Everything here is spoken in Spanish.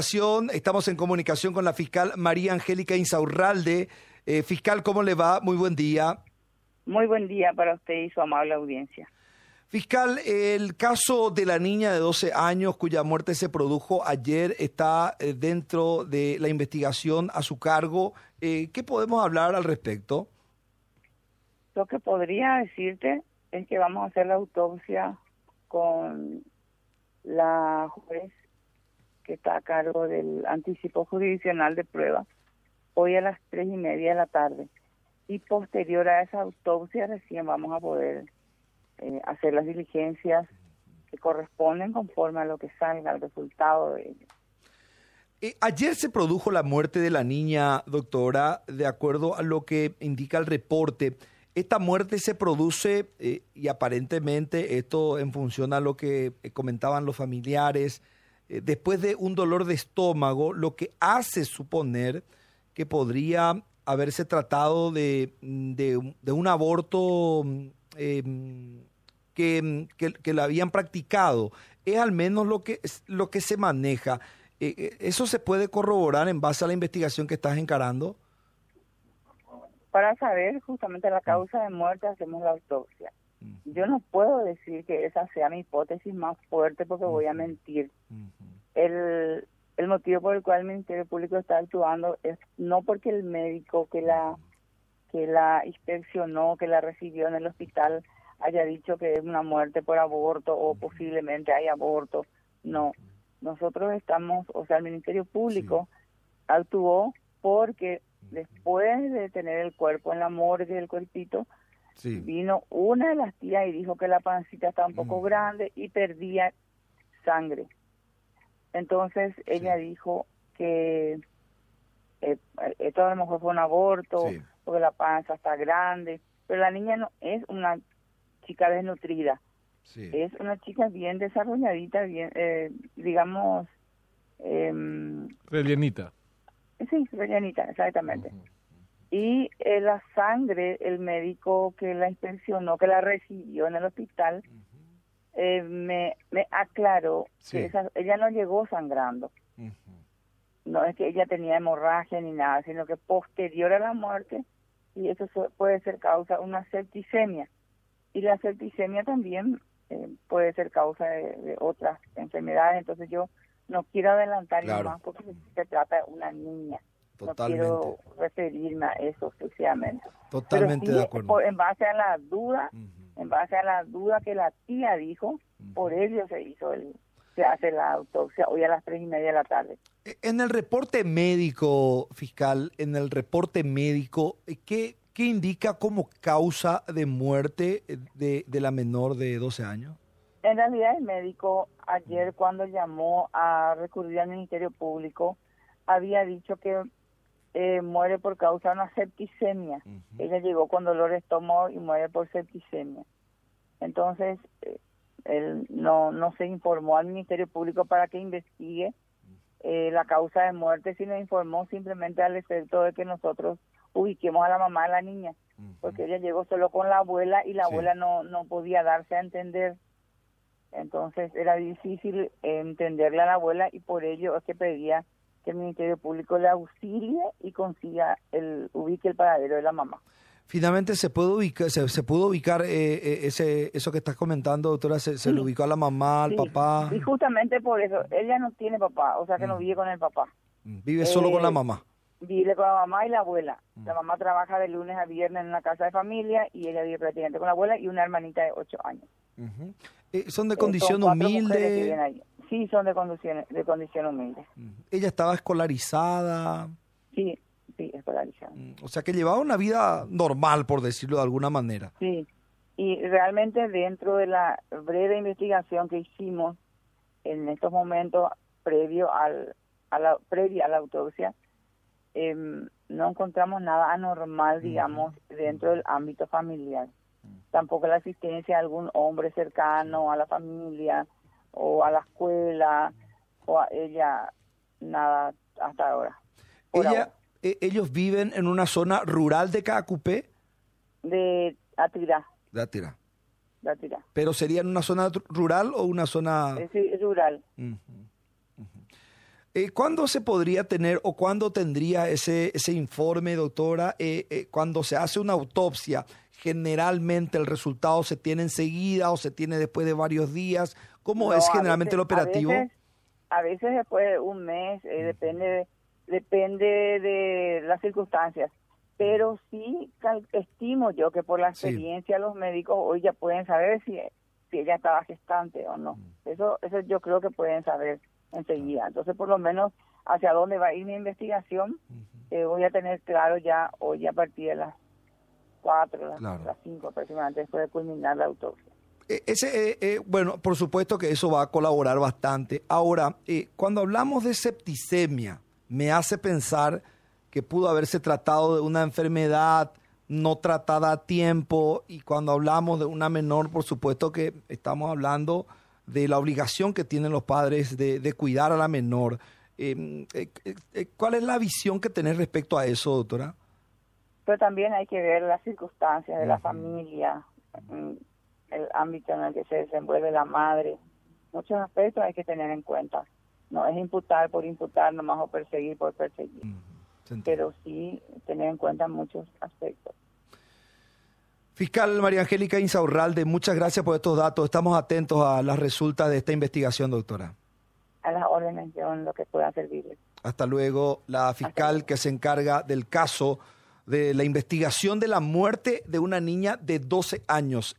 Estamos en comunicación con la fiscal María Angélica Insaurralde. Eh, fiscal, ¿cómo le va? Muy buen día. Muy buen día para usted y su amable audiencia. Fiscal, el caso de la niña de 12 años cuya muerte se produjo ayer está eh, dentro de la investigación a su cargo. Eh, ¿Qué podemos hablar al respecto? Lo que podría decirte es que vamos a hacer la autopsia con la juez que está a cargo del anticipo jurisdiccional de pruebas, hoy a las tres y media de la tarde. Y posterior a esa autopsia recién vamos a poder eh, hacer las diligencias que corresponden conforme a lo que salga el resultado de ello. Eh, ayer se produjo la muerte de la niña, doctora, de acuerdo a lo que indica el reporte. Esta muerte se produce, eh, y aparentemente esto en función a lo que comentaban los familiares, eh, después de un dolor de estómago, lo que hace suponer que podría haberse tratado de, un aborto em, que, que, habían practicado. Es al menos lo que, lo que se maneja. Eh, eh, ¿Eso se puede corroborar en base a la investigación que estás encarando? Para saber justamente la causa de muerte hacemos la autopsia. Yo no puedo decir que esa sea mi hipótesis más fuerte porque voy a mentir. el, el motivo por el cual el Ministerio Público está actuando es no porque el médico que la que la inspeccionó, que la recibió en el hospital haya dicho que es una muerte por aborto o posiblemente hay aborto. No, nosotros estamos, o sea, el Ministerio Público actuó porque después de tener el cuerpo en la morgue, el cuerpito, Vino una de las tías y dijo que la pancita estaba un poco mm. grande y perdía sangre. Entonces ella dijo que eh, esto a lo mejor fue un aborto, porque la panza está grande, pero la niña no es una chica desnutrida. Es una chica bien desarrolladita, bien, eh, digamos... Eh, rellenita. Sí, rellenita, exactamente. Y eh, la sangre, el médico que la inspeccionó, que la recibió en el hospital, eh, me, me aclaró que ella no llegó sangrando. No es que ella tenía hemorragia ni nada, sino que posterior a la muerte, y eso puede ser causa de una septicemia. Y la septicemia también eh, puede ser causa de, otras enfermedades, entonces yo no quiero adelantar más porque se trata de una niña. Totalmente. No quiero referirme a eso exclusivamente. Totalmente de acuerdo. en base a la duda, en base a la duda que la tía dijo, por ello se hizo el, se hace la autopsia hoy a las tres y media de la tarde. E, en el reporte médico, fiscal, en el reporte médico, eh, ¿qué, qué indica como causa de muerte de, de la menor de 12 años? En realidad el médico ayer cuando llamó a recurrir al Ministerio Público había dicho que eh, muere por causa de una septicemia. Ella llegó con dolor de estómago y muere por septicemia. Entonces, eh, él no, no se informó al Ministerio Público para que investigue eh, la causa de muerte, sino informó simplemente al efecto de que nosotros ubiquemos a la mamá de la niña, porque ella llegó solo con la abuela y la abuela no, no podía darse a entender. Entonces era difícil entenderle a la abuela y por ello es que pedía que el Ministerio Público le auxilie y consiga el ubique el paradero de la mamá. Finalmente se puede ubicar, se, pudo ubicar eh, eh, ese eso que estás comentando, doctora, se, le ubicó a la mamá, al papá. Y justamente por eso, ella no tiene papá, o sea que no mm. vive con el papá. Mm. Vive solo con la eh, mamá. Vive con la mamá y la abuela. Mm. La mamá trabaja de lunes a viernes en una casa de familia y ella vive prácticamente con la abuela y una hermanita de ocho años. ¿Son de condición humilde? Sí, son de condición, de condición humilde. ¿Ella estaba escolarizada? Sí, sí, escolarizada. O sea, que llevaba una vida normal, por decirlo de alguna manera. Sí, y realmente dentro de la breve investigación que hicimos en estos momentos previo al, a la, previa a la autopsia, em, no encontramos nada anormal, digamos, dentro del ámbito familiar. Tampoco la asistencia de algún hombre cercano a la familia, o a la escuela o a ella nada hasta ahora. Ella, e, ¿Ellos viven en una zona rural de Cacupé? De Atira. De Atira. De Atira. ¿Pero sería en una zona rural o una zona...? Sí, rural. Eh, ¿Cuándo se podría tener o cuándo tendría ese, ese informe, doctora? Eh, eh, cuando se hace una autopsia, generalmente el resultado se tiene enseguida o se tiene después de varios días. ¿Cómo es generalmente el operativo? A veces, después de un mes, depende, depende de las circunstancias. Pero sí estimo yo que por la experiencia los médicos hoy ya pueden saber si, si ella estaba gestante o no. Eso, eso yo creo que pueden saber enseguida. Entonces, por lo menos, hacia dónde va a ir mi investigación, eh, voy a tener claro ya hoy a partir de las 4, las, 5 aproximadamente, después de culminar la autopsia. Eh, ese, eh, bueno, por supuesto que eso va a colaborar bastante. Ahora, cuando hablamos de septicemia, me hace pensar que pudo haberse tratado de una enfermedad no tratada a tiempo y cuando hablamos de una menor, por supuesto que estamos hablando de la obligación que tienen los padres de, cuidar a la menor. Em, eh, eh, eh, ¿Cuál es la visión que tenés respecto a eso, doctora? Pero también hay que ver las circunstancias de la familia, el ámbito en el que se desenvuelve la madre. Muchos aspectos hay que tener en cuenta. No es imputar por imputar nomás o perseguir por perseguir. Pero sí tener en cuenta muchos aspectos. Fiscal María Angélica Insaurralde, muchas gracias por estos datos. Estamos atentos a las resultas de esta investigación, doctora. A las órdenes, yo en lo que pueda servirle. Hasta luego, la fiscal que se encarga del caso de la investigación de la muerte de una niña de 12 años.